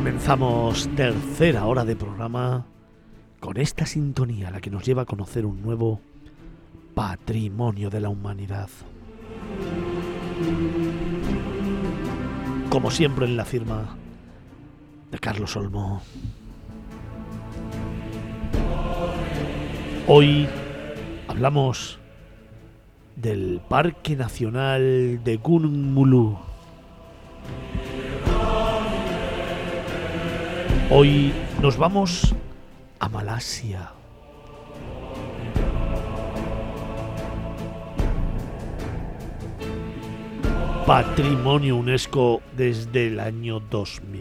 Comenzamos tercera hora de programa con esta sintonía, la que nos lleva a conocer un nuevo patrimonio de la humanidad. Como siempre en la firma de Carlos Olmo. Hoy hablamos del Parque Nacional de Gunung. Hoy nos vamos a Malasia. Patrimonio UNESCO desde el año 2000.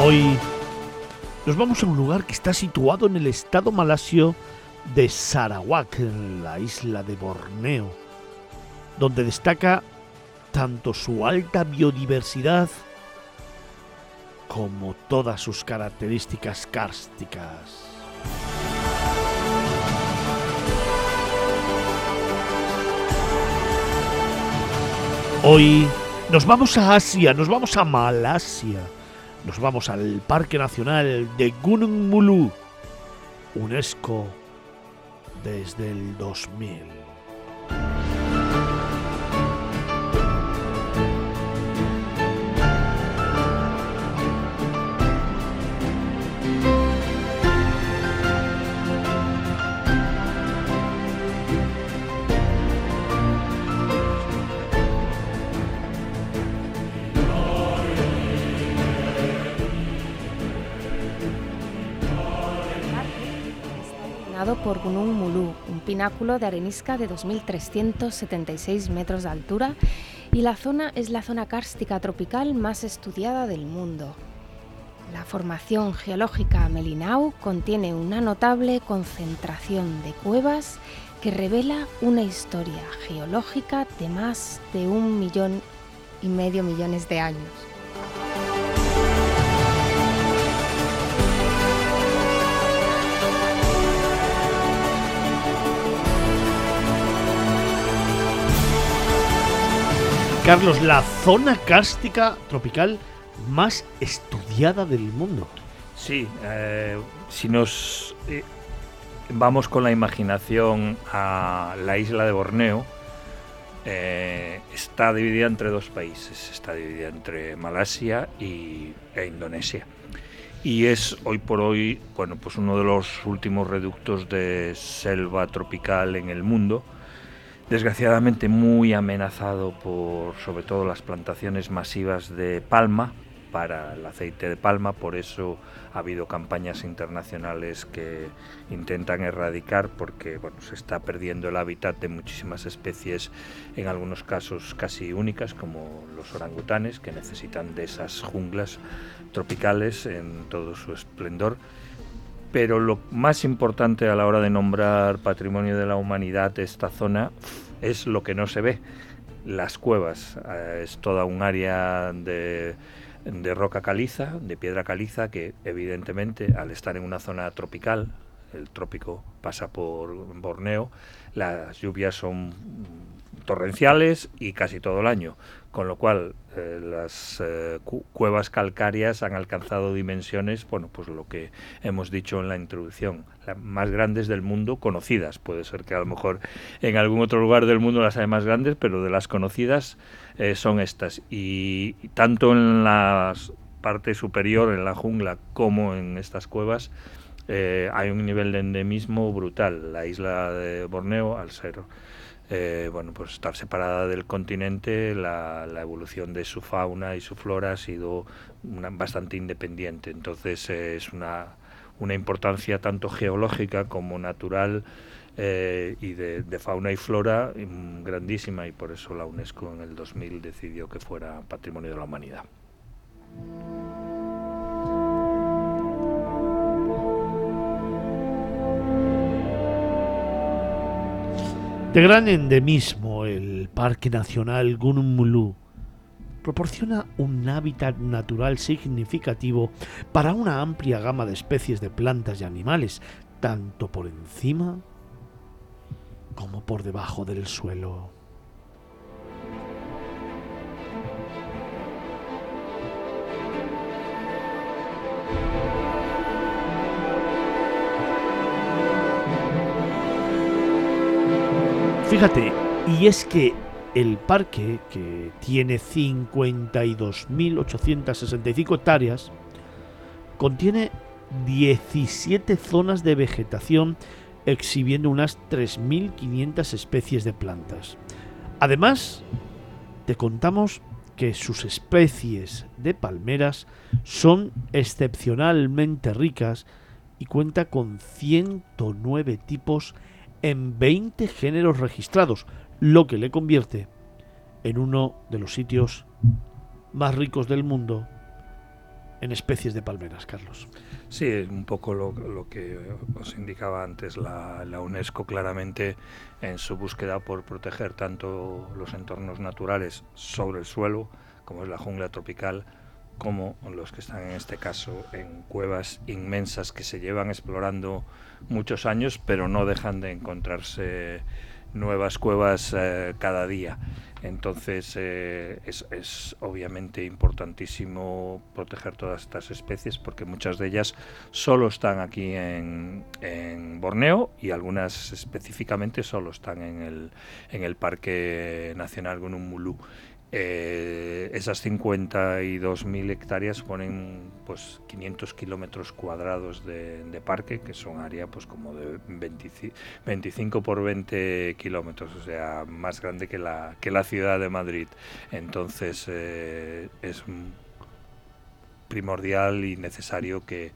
Hoy nos vamos a un lugar que está situado en el estado malasio de Sarawak, en la isla de Borneo, donde destaca tanto su alta biodiversidad como todas sus características kársticas. Hoy nos vamos a Asia, nos vamos a Malasia, nos vamos al Parque Nacional de Gunung Mulu, UNESCO desde el 2000. Por Gunung Mulu, un pináculo de arenisca de 2.376 metros de altura y la zona es la zona kárstica tropical más estudiada del mundo. La formación geológica Melinau contiene una notable concentración de cuevas que revela una historia geológica de más de un millón y medio millones de años. Carlos, la zona cárstica tropical más estudiada del mundo. Sí, eh, si nos eh, vamos con la imaginación a la isla de Borneo, eh, está dividida entre dos países, está dividida entre Malasia y, e Indonesia. Y es hoy por hoy, bueno, pues uno de los últimos reductos de selva tropical en el mundo desgraciadamente muy amenazado por sobre todo las plantaciones masivas de palma para el aceite de palma, por eso ha habido campañas internacionales que intentan erradicar porque bueno, se está perdiendo el hábitat de muchísimas especies, en algunos casos casi únicas, como los orangutanes, que necesitan de esas junglas tropicales en todo su esplendor. Pero lo más importante a la hora de nombrar patrimonio de la humanidad esta zona es lo que no se ve. Las cuevas eh, es toda un área de roca caliza, de piedra caliza, que evidentemente al estar en una zona tropical, el trópico pasa por Borneo, las lluvias son torrenciales y casi todo el año, con lo cual eh, las eh, cuevas calcáreas han alcanzado dimensiones, bueno, pues lo que hemos dicho en la introducción, las más grandes del mundo conocidas. Puede ser que a lo mejor en algún otro lugar del mundo las hay más grandes, pero de las conocidas eh, son estas. Y tanto en la parte superior, en la jungla, como en estas cuevas, hay un nivel de endemismo brutal. La isla de Borneo, al ser eh, bueno, pues estar separada del continente, la, evolución de su fauna y su flora ha sido bastante independiente. Entonces eh, es una, una, importancia tanto geológica como natural eh, y de, de, fauna y flora mm, grandísima y por eso la UNESCO en el 2000 decidió que fuera Patrimonio de la Humanidad. De gran endemismo, el Parque Nacional Gunung proporciona un hábitat natural significativo para una amplia gama de especies de plantas y animales, tanto por encima como por debajo del suelo. Fíjate, y es que el parque, que tiene 52.865 hectáreas, contiene 17 zonas de vegetación exhibiendo unas 3.500 especies de plantas. Además, te contamos que sus especies de palmeras son excepcionalmente ricas y cuenta con 109 tipos en 20 géneros registrados, lo que le convierte en uno de los sitios más ricos del mundo en especies de palmeras, Carlos. Sí, un poco lo, que os indicaba antes la, la, UNESCO claramente en su búsqueda por proteger tanto los entornos naturales sobre el suelo, como es la jungla tropical, como los que están en este caso en cuevas inmensas que se llevan explorando muchos años, pero no dejan de encontrarse nuevas cuevas eh, cada día. Entonces eh, es, obviamente importantísimo proteger todas estas especies porque muchas de ellas solo están aquí en, Borneo y algunas específicamente solo están en el, en el Parque Nacional Gunung Mulu eh, esas 52.000 hectáreas ponen pues 500 kilómetros cuadrados de, parque, que son área pues como de 25 por 20 kilómetros, o sea, más grande que la, que la ciudad de Madrid. Entonces eh, es primordial y necesario que,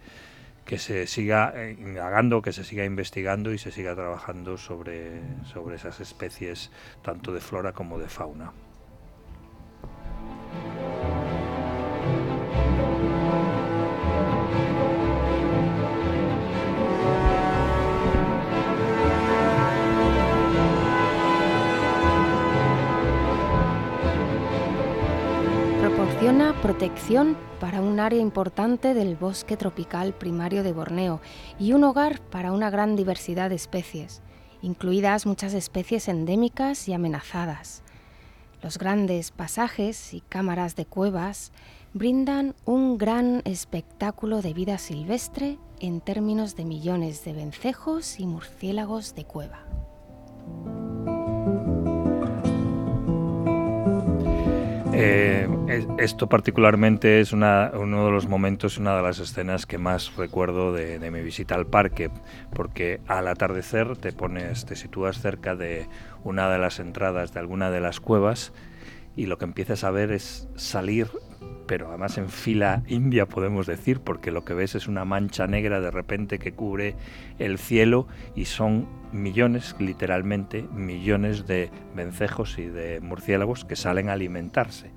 que se siga eh, indagando, que se siga investigando y se siga trabajando sobre, sobre esas especies, tanto de flora como de fauna. Protección para un área importante del bosque tropical primario de Borneo y un hogar para una gran diversidad de especies, incluidas muchas especies endémicas y amenazadas. Los grandes pasajes y cámaras de cuevas brindan un gran espectáculo de vida silvestre en términos de millones de vencejos y murciélagos de cueva. Eh, esto particularmente es uno de los momentos, una de las escenas que más recuerdo de, de, mi visita al parque, porque al atardecer te pones, te sitúas cerca de una de las entradas de alguna de las cuevas y lo que empiezas a ver es salir, pero además en fila india podemos decir, porque lo que ves es una mancha negra de repente que cubre el cielo y son millones, literalmente, millones de vencejos y de murciélagos que salen a alimentarse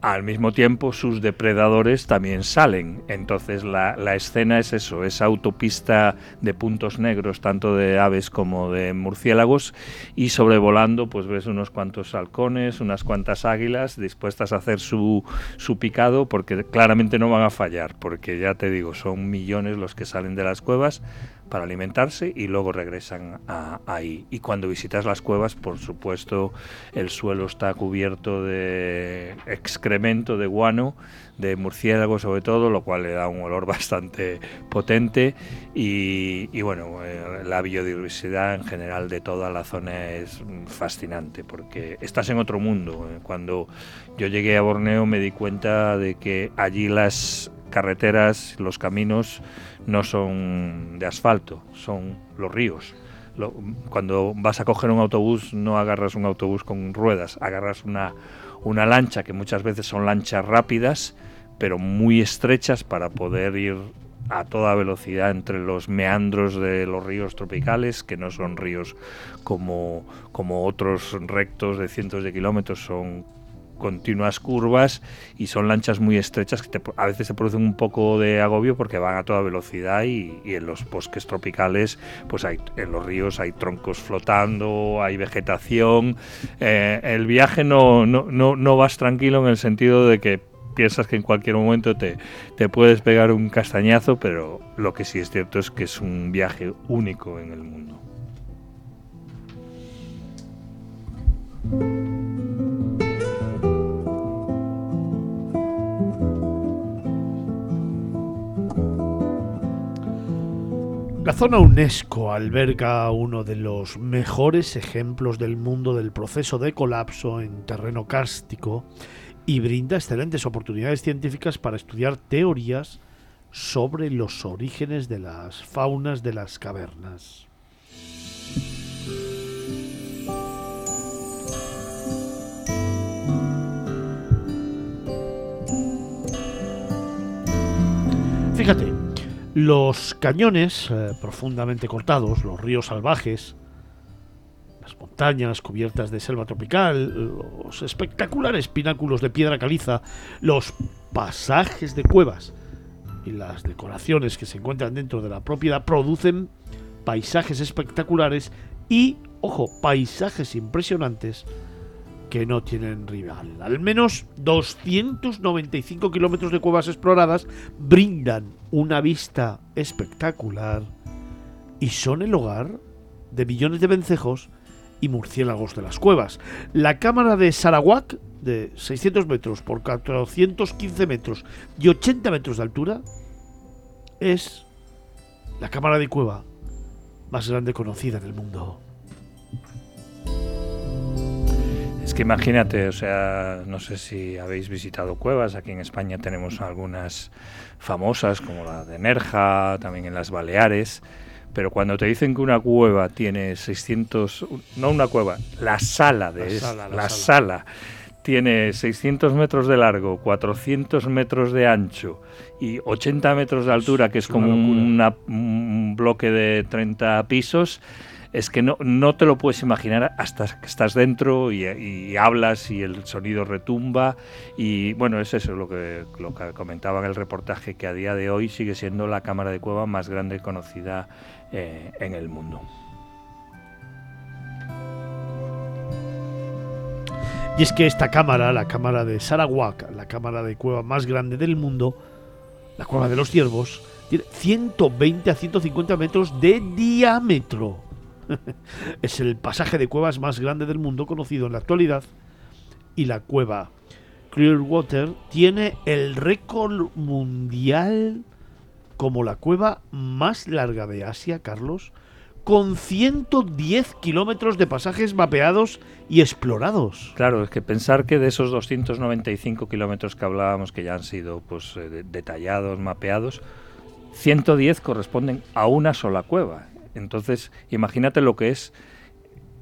al mismo tiempo sus depredadores también salen. Entonces la, escena es eso, es autopista de puntos negros, tanto de aves como de murciélagos, y sobrevolando pues ves unos cuantos halcones, unas cuantas águilas dispuestas a hacer su, su picado, porque claramente no van a fallar, porque ya te digo, son millones los que salen de las cuevas para alimentarse y luego regresan ahí. Y cuando visitas las cuevas, por supuesto, el suelo está cubierto de excremento de guano, de murciélago sobre todo, lo cual le da un olor bastante potente. Y, bueno, eh, la biodiversidad en general de toda la zona es fascinante porque estás en otro mundo. Cuando yo llegué a Borneo me di cuenta de que allí las carreteras, los caminos no son de asfalto, son los ríos. cuando vas a coger un autobús no agarras un autobús con ruedas, agarras una, una lancha que muchas veces son lanchas rápidas, pero muy estrechas para poder ir a toda velocidad entre los meandros de los ríos tropicales, que no son ríos como, como otros rectos de cientos de kilómetros, son continuas curvas y son lanchas muy estrechas que a veces se producen un poco de agobio porque van a toda velocidad y, en los bosques tropicales, pues hay, en los ríos hay troncos flotando, hay vegetación. Eh, el viaje no, no, no, no vas tranquilo en el sentido de que piensas que en cualquier momento te, te puedes pegar un castañazo, pero lo que sí es cierto es que es un viaje único en el mundo. La zona UNESCO alberga uno de los mejores ejemplos del mundo del proceso de colapso en terreno kárstico y brinda excelentes oportunidades científicas para estudiar teorías sobre los orígenes de las faunas de las cavernas. Fíjate, los cañones eh, profundamente cortados, los ríos salvajes, las montañas cubiertas de selva tropical, los espectaculares pináculos de piedra caliza, los pasajes de cuevas y las decoraciones que se encuentran dentro de la propiedad producen paisajes espectaculares y, ojo, paisajes impresionantes que no tienen rival. Al menos 295 kilómetros de cuevas exploradas brindan una vista espectacular y son el hogar de millones de vencejos y murciélagos de las cuevas. La cámara de Sarawak, de 600 metros por 415 metros y 80 metros de altura, es la cámara de cueva más grande conocida en el mundo. Que imagínate, o sea, no sé si habéis visitado cuevas, aquí en España tenemos algunas famosas como la de Nerja, también en las Baleares, pero cuando te dicen que una cueva tiene 600, no una cueva, la sala de la, sala. tiene 600 metros de largo, 400 metros de ancho y 80 metros de altura, que es, como un bloque de 30 pisos, es que no, no te lo puedes imaginar hasta que estás dentro y, hablas y el sonido retumba. Y bueno, es eso lo que, lo que comentaba en el reportaje, que a día de hoy sigue siendo la cámara de cueva más grande conocida eh, en el mundo. Y es que esta cámara, la cámara de Sarawak, la cámara de cueva más grande del mundo, la cueva de los ciervos, tiene 120 a 150 metros de diámetro. es el pasaje de cuevas más grande del mundo conocido en la actualidad y la cueva Clearwater tiene el récord mundial como la cueva más larga de Asia, Carlos, con 110 kilómetros de pasajes mapeados y explorados. Claro, es que pensar que de esos 295 kilómetros que hablábamos, que ya han sido pues, eh, detallados, mapeados, 110 corresponden a una sola cueva. Entonces, imagínate lo que es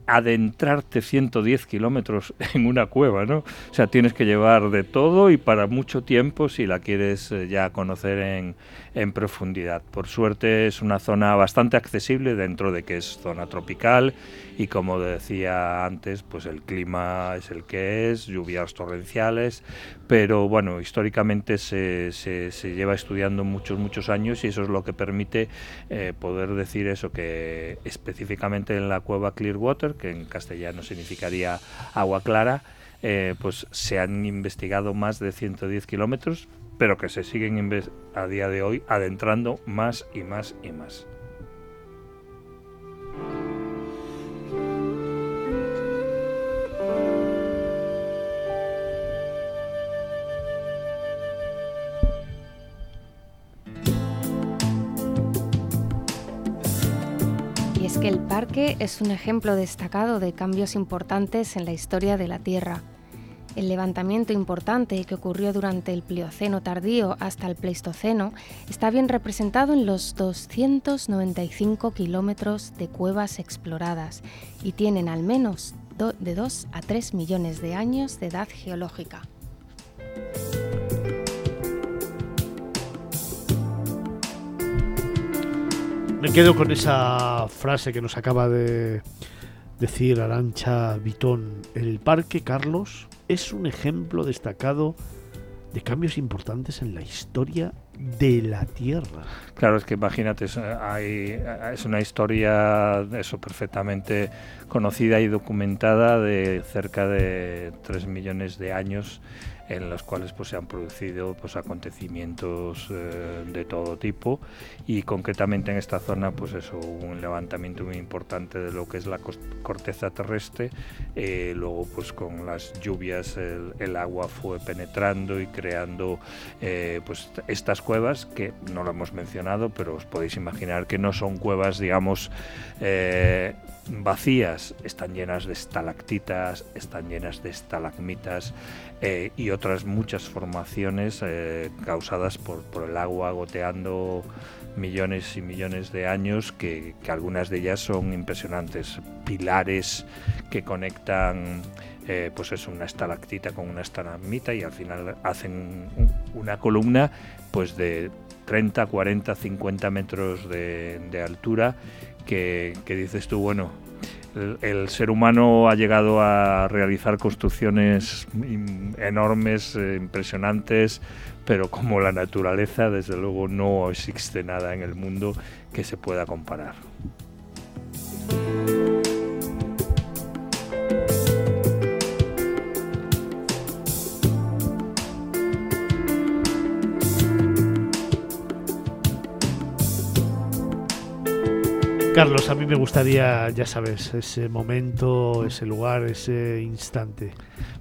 adentrarte 110 kilómetros en una cueva, ¿no? O sea, tienes que llevar de todo y para mucho tiempo si la quieres eh, ya conocer en, en profundidad. Por suerte es una zona bastante accesible dentro de que es zona tropical y como decía antes, pues el clima es el que es, lluvias torrenciales, pero bueno, históricamente se, se, lleva estudiando muchos, muchos años y eso es lo que permite eh, poder decir eso, que específicamente en la cueva Clearwater, que en castellano significaría agua clara, eh, pues se han investigado más de 110 kilómetros, pero que se siguen a día de hoy adentrando más y más y más. El parque es un ejemplo destacado de cambios importantes en la historia de la Tierra el levantamiento importante que ocurrió durante el Plioceno tardío hasta el Pleistoceno está bien representado en los 295 kilómetros de cuevas exploradas y tienen al menos de 2 a 3 millones de años de edad geológica. Me quedo con esa frase que nos acaba de decir Arancha Vitón. El parque, Carlos, es un ejemplo destacado de cambios importantes en la historia de la Tierra. Claro, es que imagínate, es, hay, es una historia eso perfectamente conocida y documentada de cerca de 3 millones de años en los cuales pues, se han producido pues, acontecimientos eh, de todo tipo y concretamente en esta zona pues eso, un levantamiento muy importante de lo que es la corteza terrestre, eh, luego pues con las lluvias el, agua fue penetrando y creando eh, pues estas cuevas que no lo hemos mencionado pero os podéis imaginar que no son cuevas digamos vacías, están llenas de estalactitas, están llenas de estalagmitas y otras muchas formaciones eh, causadas por, el agua goteando millones y millones de años, que, algunas de ellas son impresionantes, pilares que conectan eh, pues es una estalactita con una estalagmita y al final hacen una columna pues de 30, 40, 50 metros de altura que, dices tú, bueno, el, ser humano ha llegado a realizar construcciones enormes, eh, impresionantes, pero como la naturaleza, desde luego no existe nada en el mundo que se pueda comparar. Carlos, a mí me gustaría, ya sabes, ese momento, ese lugar, ese instante.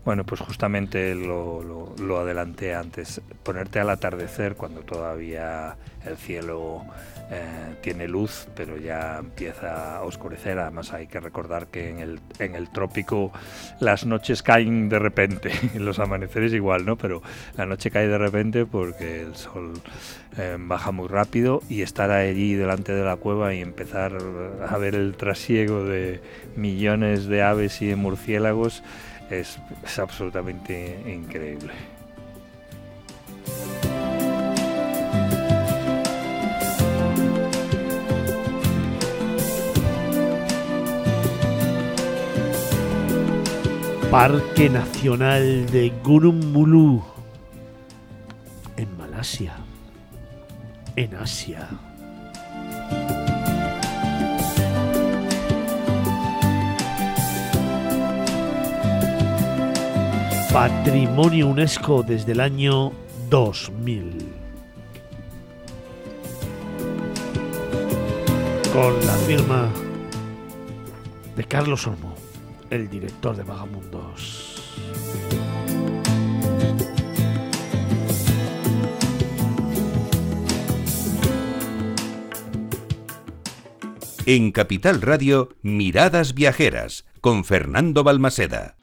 Bueno, pues justamente lo, lo adelanté antes, ponerte al atardecer cuando todavía el cielo eh, tiene luz, pero ya empieza a oscurecer. Además hay que recordar que en el, en el trópico las noches caen de repente, en los amaneceres igual, ¿no? Pero la noche cae de repente porque el sol eh, baja muy rápido y estar allí delante de la cueva y empezar a ver el trasiego de millones de aves y de murciélagos es absolutamente increíble. Parque Nacional de Gunung Mulu, en Malasia, en Asia. Patrimonio UNESCO desde el año 2000. Con la firma de Carlos Olmo el director de Vagamundos. En Capital Radio, Miradas Viajeras, con Fernando Balmaseda.